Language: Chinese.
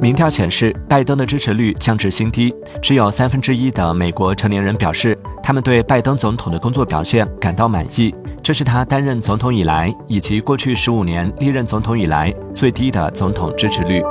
民调显示拜登的支持率降至新低只有三分之一的美国成年人表示他们对拜登总统的工作表现感到满意这是他担任总统以来以及过去十五年历任总统以来最低的总统支持率。